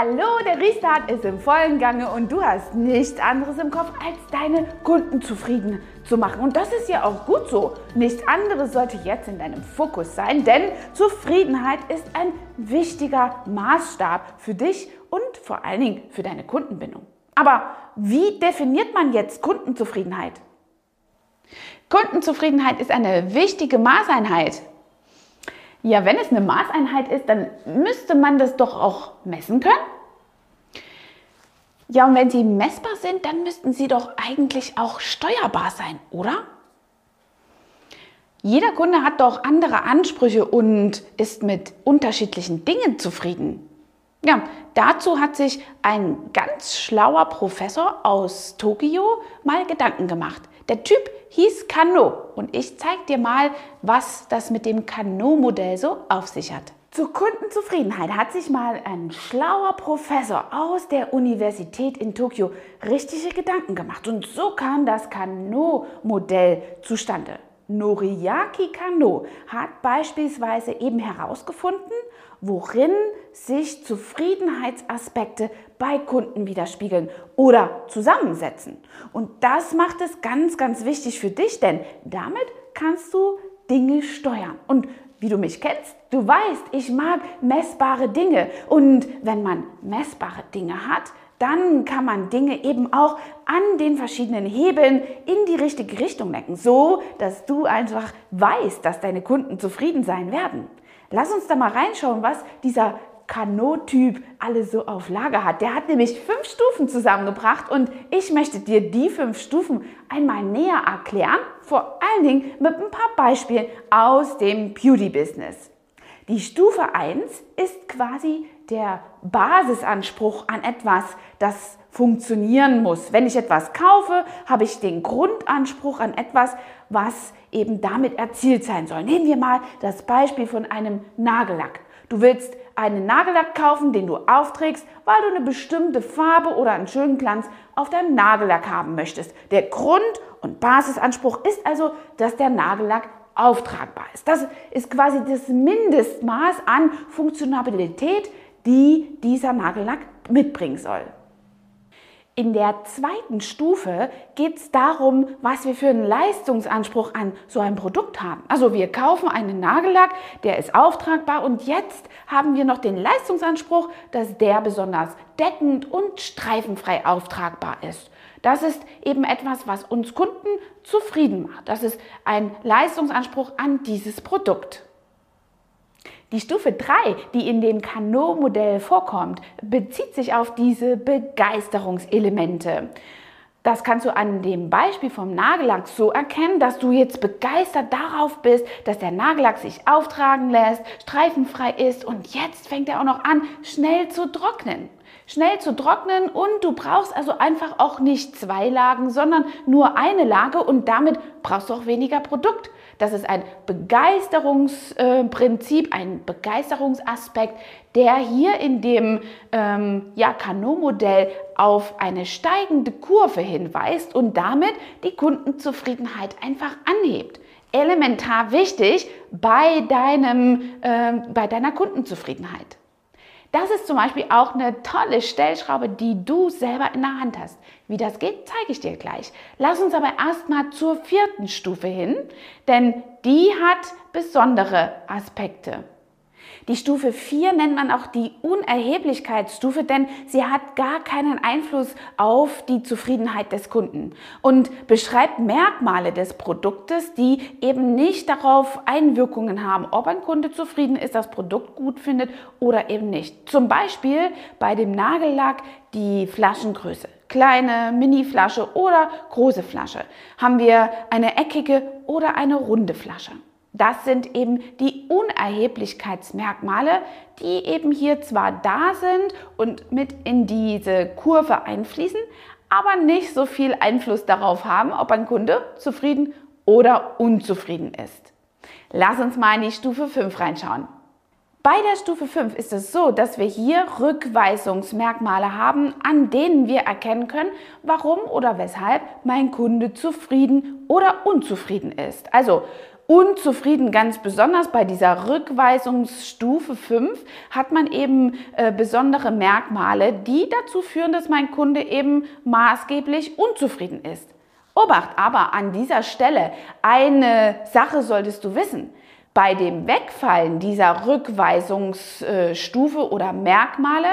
Hallo, der Restart ist im vollen Gange und du hast nichts anderes im Kopf, als deine Kunden zufrieden zu machen. Und das ist ja auch gut so. Nichts anderes sollte jetzt in deinem Fokus sein, denn Zufriedenheit ist ein wichtiger Maßstab für dich und vor allen Dingen für deine Kundenbindung. Aber wie definiert man jetzt Kundenzufriedenheit? Kundenzufriedenheit ist eine wichtige Maßeinheit. Ja, wenn es eine Maßeinheit ist, dann müsste man das doch auch messen können. Ja, und wenn sie messbar sind, dann müssten sie doch eigentlich auch steuerbar sein, oder? Jeder Kunde hat doch andere Ansprüche und ist mit unterschiedlichen Dingen zufrieden. Ja, dazu hat sich ein ganz schlauer Professor aus Tokio mal Gedanken gemacht. Der Typ hieß Kano und ich zeige dir mal, was das mit dem Kano-Modell so auf sich hat. Zur Kundenzufriedenheit hat sich mal ein schlauer Professor aus der Universität in Tokio richtige Gedanken gemacht und so kam das Kano-Modell zustande. Noriaki Kano hat beispielsweise eben herausgefunden, worin sich Zufriedenheitsaspekte bei Kunden widerspiegeln oder zusammensetzen. Und das macht es ganz, ganz wichtig für dich, denn damit kannst du Dinge steuern. Und wie du mich kennst, du weißt, ich mag messbare Dinge. Und wenn man messbare Dinge hat, dann kann man Dinge eben auch an den verschiedenen Hebeln in die richtige Richtung lenken, so dass du einfach weißt, dass deine Kunden zufrieden sein werden. Lass uns da mal reinschauen, was dieser Kanotyp alles so auf Lager hat. Der hat nämlich fünf Stufen zusammengebracht und ich möchte dir die fünf Stufen einmal näher erklären, vor allen Dingen mit ein paar Beispielen aus dem Beauty-Business. Die Stufe 1 ist quasi der Basisanspruch an etwas, das funktionieren muss. Wenn ich etwas kaufe, habe ich den Grundanspruch an etwas, was eben damit erzielt sein soll. Nehmen wir mal das Beispiel von einem Nagellack. Du willst einen Nagellack kaufen, den du aufträgst, weil du eine bestimmte Farbe oder einen schönen Glanz auf deinem Nagellack haben möchtest. Der Grund- und Basisanspruch ist also, dass der Nagellack auftragbar ist. Das ist quasi das Mindestmaß an Funktionalität, die dieser Nagellack mitbringen soll. In der zweiten Stufe geht es darum, was wir für einen Leistungsanspruch an so ein Produkt haben. Also wir kaufen einen Nagellack, der ist auftragbar und jetzt haben wir noch den Leistungsanspruch, dass der besonders deckend und streifenfrei auftragbar ist. Das ist eben etwas, was uns Kunden zufrieden macht. Das ist ein Leistungsanspruch an dieses Produkt. Die Stufe 3, die in dem Kano-Modell vorkommt, bezieht sich auf diese Begeisterungselemente. Das kannst du an dem Beispiel vom Nagellack so erkennen, dass du jetzt begeistert darauf bist, dass der Nagellack sich auftragen lässt, streifenfrei ist und jetzt fängt er auch noch an, schnell zu trocknen. Schnell zu trocknen und du brauchst also einfach auch nicht zwei Lagen, sondern nur eine Lage und damit brauchst du auch weniger Produkt. Das ist ein Begeisterungsprinzip, ein Begeisterungsaspekt, der hier in dem ähm, ja, Kano-Modell auf eine steigende Kurve hinweist und damit die Kundenzufriedenheit einfach anhebt. Elementar wichtig bei, deinem, äh, bei deiner Kundenzufriedenheit. Das ist zum Beispiel auch eine tolle Stellschraube, die du selber in der Hand hast. Wie das geht, zeige ich dir gleich. Lass uns aber erstmal zur vierten Stufe hin, denn die hat besondere Aspekte. Die Stufe 4 nennt man auch die Unerheblichkeitsstufe, denn sie hat gar keinen Einfluss auf die Zufriedenheit des Kunden und beschreibt Merkmale des Produktes, die eben nicht darauf Einwirkungen haben, ob ein Kunde zufrieden ist, das Produkt gut findet oder eben nicht. Zum Beispiel bei dem Nagellack die Flaschengröße. Kleine Mini-Flasche oder große Flasche. Haben wir eine eckige oder eine runde Flasche? Das sind eben die Unerheblichkeitsmerkmale, die eben hier zwar da sind und mit in diese Kurve einfließen, aber nicht so viel Einfluss darauf haben, ob ein Kunde zufrieden oder unzufrieden ist. Lass uns mal in die Stufe 5 reinschauen. Bei der Stufe 5 ist es so, dass wir hier Rückweisungsmerkmale haben, an denen wir erkennen können, warum oder weshalb mein Kunde zufrieden oder unzufrieden ist. Also unzufrieden, ganz besonders bei dieser Rückweisungsstufe 5 hat man eben äh, besondere Merkmale, die dazu führen, dass mein Kunde eben maßgeblich unzufrieden ist. Obacht aber an dieser Stelle, eine Sache solltest du wissen. Bei dem Wegfallen dieser Rückweisungsstufe oder Merkmale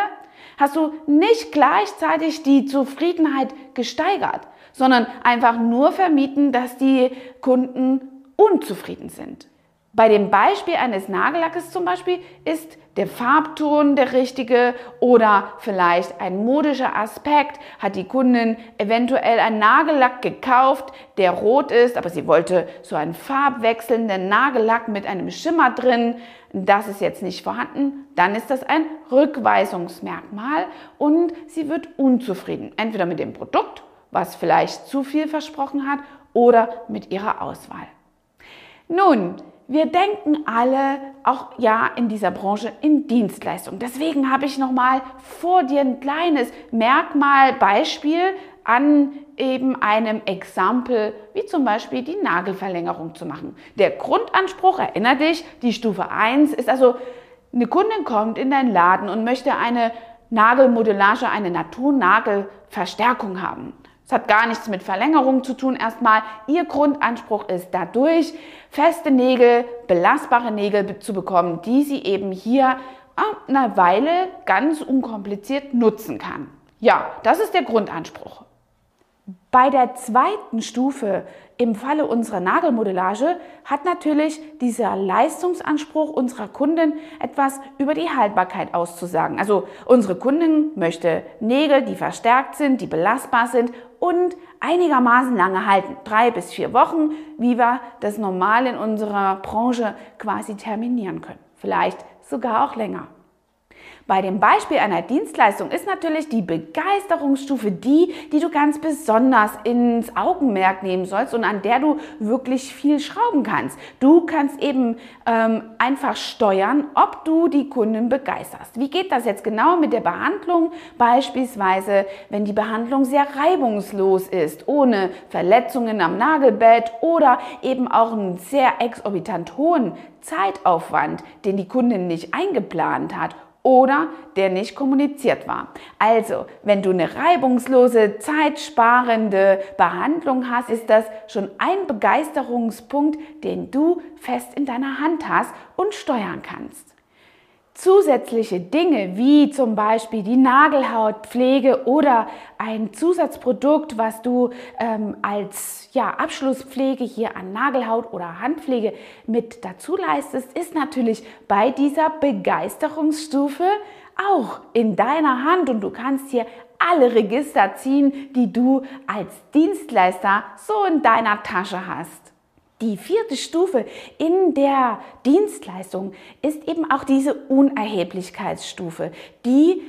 hast du nicht gleichzeitig die Zufriedenheit gesteigert, sondern einfach nur vermieden, dass die Kunden unzufrieden sind. Bei dem Beispiel eines Nagellackes zum Beispiel ist der Farbton der richtige oder vielleicht ein modischer Aspekt. Hat die Kundin eventuell einen Nagellack gekauft, der rot ist, aber sie wollte so einen farbwechselnden Nagellack mit einem Schimmer drin. Das ist jetzt nicht vorhanden. Dann ist das ein Rückweisungsmerkmal und sie wird unzufrieden. Entweder mit dem Produkt, was vielleicht zu viel versprochen hat, oder mit ihrer Auswahl. Nun, wir denken alle auch ja in dieser Branche in Dienstleistung. Deswegen habe ich noch mal vor dir ein kleines Merkmal Beispiel an eben einem Exempel, wie zum Beispiel die Nagelverlängerung zu machen. Der Grundanspruch, erinnere dich, die Stufe 1 ist also, eine Kundin kommt in deinen Laden und möchte eine Nagelmodellage, eine Naturnagelverstärkung haben. Es hat gar nichts mit Verlängerung zu tun erstmal. Ihr Grundanspruch ist dadurch, feste Nägel, belastbare Nägel zu bekommen, die sie eben hier eine Weile ganz unkompliziert nutzen kann. Ja, das ist der Grundanspruch. Bei der zweiten Stufe im Falle unserer Nagelmodellage hat natürlich dieser Leistungsanspruch unserer Kunden etwas über die Haltbarkeit auszusagen. Also unsere Kundin möchte Nägel, die verstärkt sind, die belastbar sind und einigermaßen lange halten. Drei bis vier Wochen, wie wir das normal in unserer Branche quasi terminieren können. Vielleicht sogar auch länger. Bei dem Beispiel einer Dienstleistung ist natürlich die Begeisterungsstufe die, die du ganz besonders ins Augenmerk nehmen sollst und an der du wirklich viel schrauben kannst. Du kannst eben ähm, einfach steuern, ob du die Kunden begeisterst. Wie geht das jetzt genau mit der Behandlung? Beispielsweise, wenn die Behandlung sehr reibungslos ist, ohne Verletzungen am Nagelbett oder eben auch einen sehr exorbitant hohen Zeitaufwand, den die Kundin nicht eingeplant hat oder der nicht kommuniziert war. Also, wenn du eine reibungslose, zeitsparende Behandlung hast, ist das schon ein Begeisterungspunkt, den du fest in deiner Hand hast und steuern kannst zusätzliche Dinge wie zum Beispiel die Nagelhautpflege oder ein Zusatzprodukt, was du ähm, als ja, Abschlusspflege hier an Nagelhaut oder Handpflege mit dazu leistest, ist natürlich bei dieser Begeisterungsstufe auch in deiner Hand und du kannst hier alle Register ziehen, die du als Dienstleister so in deiner Tasche hast. Die vierte Stufe in der Dienstleistung ist eben auch diese Unerheblichkeitsstufe. Die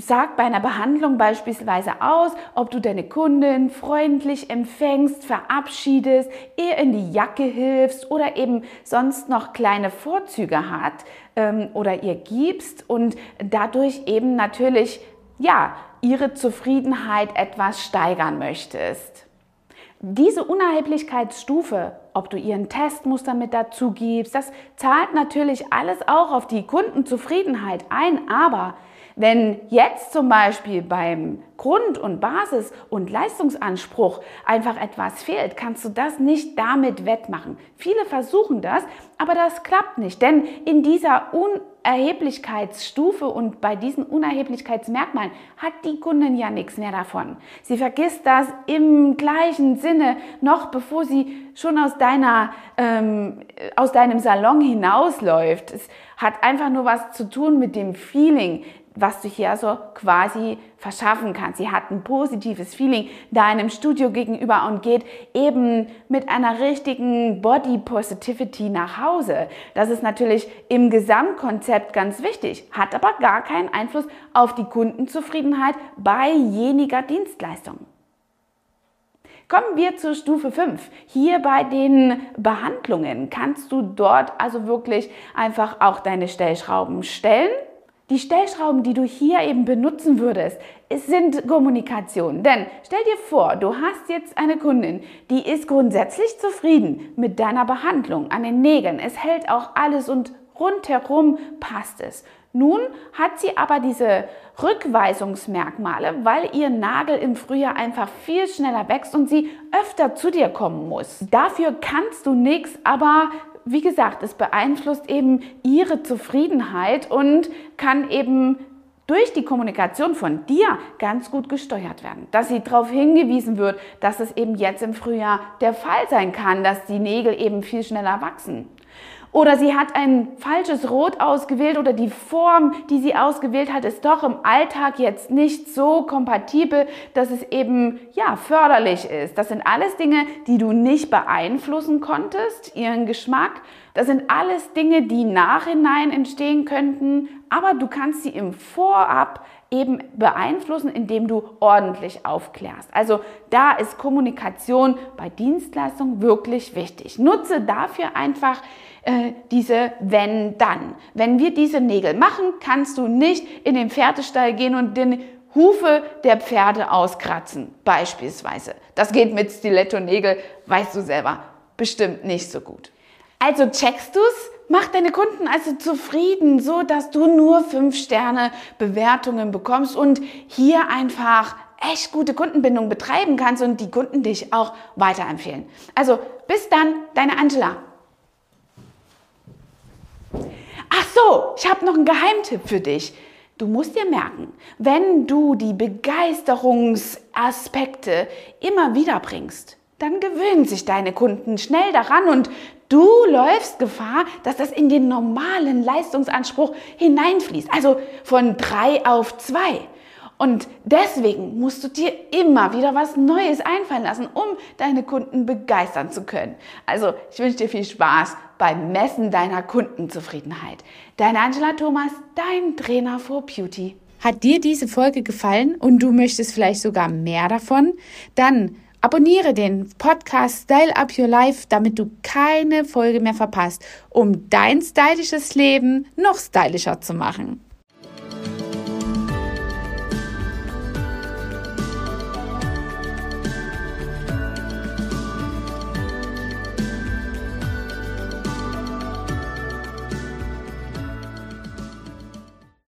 sagt bei einer Behandlung beispielsweise aus, ob du deine Kundin freundlich empfängst, verabschiedest, ihr in die Jacke hilfst oder eben sonst noch kleine Vorzüge hat ähm, oder ihr gibst und dadurch eben natürlich ja ihre Zufriedenheit etwas steigern möchtest. Diese Unerheblichkeitsstufe, ob du ihren Testmuster mit dazu gibst, das zahlt natürlich alles auch auf die Kundenzufriedenheit ein, aber wenn jetzt zum Beispiel beim Grund- und Basis- und Leistungsanspruch einfach etwas fehlt, kannst du das nicht damit wettmachen. Viele versuchen das, aber das klappt nicht, denn in dieser Unerheblichkeitsstufe und bei diesen Unerheblichkeitsmerkmalen hat die Kundin ja nichts mehr davon. Sie vergisst das im gleichen Sinne, noch bevor sie schon aus, deiner, ähm, aus deinem Salon hinausläuft. Es hat einfach nur was zu tun mit dem Feeling, was du hier also quasi verschaffen kannst. Sie hat ein positives Feeling deinem Studio gegenüber und geht eben mit einer richtigen Body Positivity nach Hause. Das ist natürlich im Gesamtkonzept ganz wichtig, hat aber gar keinen Einfluss auf die Kundenzufriedenheit bei jeniger Dienstleistung. Kommen wir zur Stufe 5. Hier bei den Behandlungen kannst du dort also wirklich einfach auch deine Stellschrauben stellen die Stellschrauben, die du hier eben benutzen würdest, sind Kommunikation. Denn stell dir vor, du hast jetzt eine Kundin, die ist grundsätzlich zufrieden mit deiner Behandlung an den Nägeln. Es hält auch alles und rundherum passt es. Nun hat sie aber diese Rückweisungsmerkmale, weil ihr Nagel im Frühjahr einfach viel schneller wächst und sie öfter zu dir kommen muss. Dafür kannst du nichts, aber wie gesagt, es beeinflusst eben ihre Zufriedenheit und kann eben durch die Kommunikation von dir ganz gut gesteuert werden. Dass sie darauf hingewiesen wird, dass es eben jetzt im Frühjahr der Fall sein kann, dass die Nägel eben viel schneller wachsen. Oder sie hat ein falsches Rot ausgewählt oder die Form, die sie ausgewählt hat, ist doch im Alltag jetzt nicht so kompatibel, dass es eben ja förderlich ist. Das sind alles Dinge, die du nicht beeinflussen konntest, ihren Geschmack. Das sind alles Dinge, die nachhinein entstehen könnten, aber du kannst sie im Vorab eben beeinflussen, indem du ordentlich aufklärst. Also da ist Kommunikation bei Dienstleistungen wirklich wichtig. Nutze dafür einfach äh, diese wenn dann. Wenn wir diese Nägel machen, kannst du nicht in den Pferdestall gehen und den Hufe der Pferde auskratzen, beispielsweise. Das geht mit Stiletto-Nägel, weißt du selber, bestimmt nicht so gut. Also checkst du's? Mach deine Kunden also zufrieden, so dass du nur 5 Sterne Bewertungen bekommst und hier einfach echt gute Kundenbindung betreiben kannst und die Kunden dich auch weiterempfehlen. Also bis dann, deine Angela. So, ich habe noch einen Geheimtipp für dich. Du musst dir merken, wenn du die Begeisterungsaspekte immer wieder bringst, dann gewöhnen sich deine Kunden schnell daran und du läufst Gefahr, dass das in den normalen Leistungsanspruch hineinfließt. Also von drei auf zwei. Und deswegen musst du dir immer wieder was Neues einfallen lassen, um deine Kunden begeistern zu können. Also, ich wünsche dir viel Spaß beim Messen deiner Kundenzufriedenheit. Deine Angela Thomas, dein Trainer for Beauty. Hat dir diese Folge gefallen und du möchtest vielleicht sogar mehr davon? Dann abonniere den Podcast Style Up Your Life, damit du keine Folge mehr verpasst, um dein stylisches Leben noch stylischer zu machen.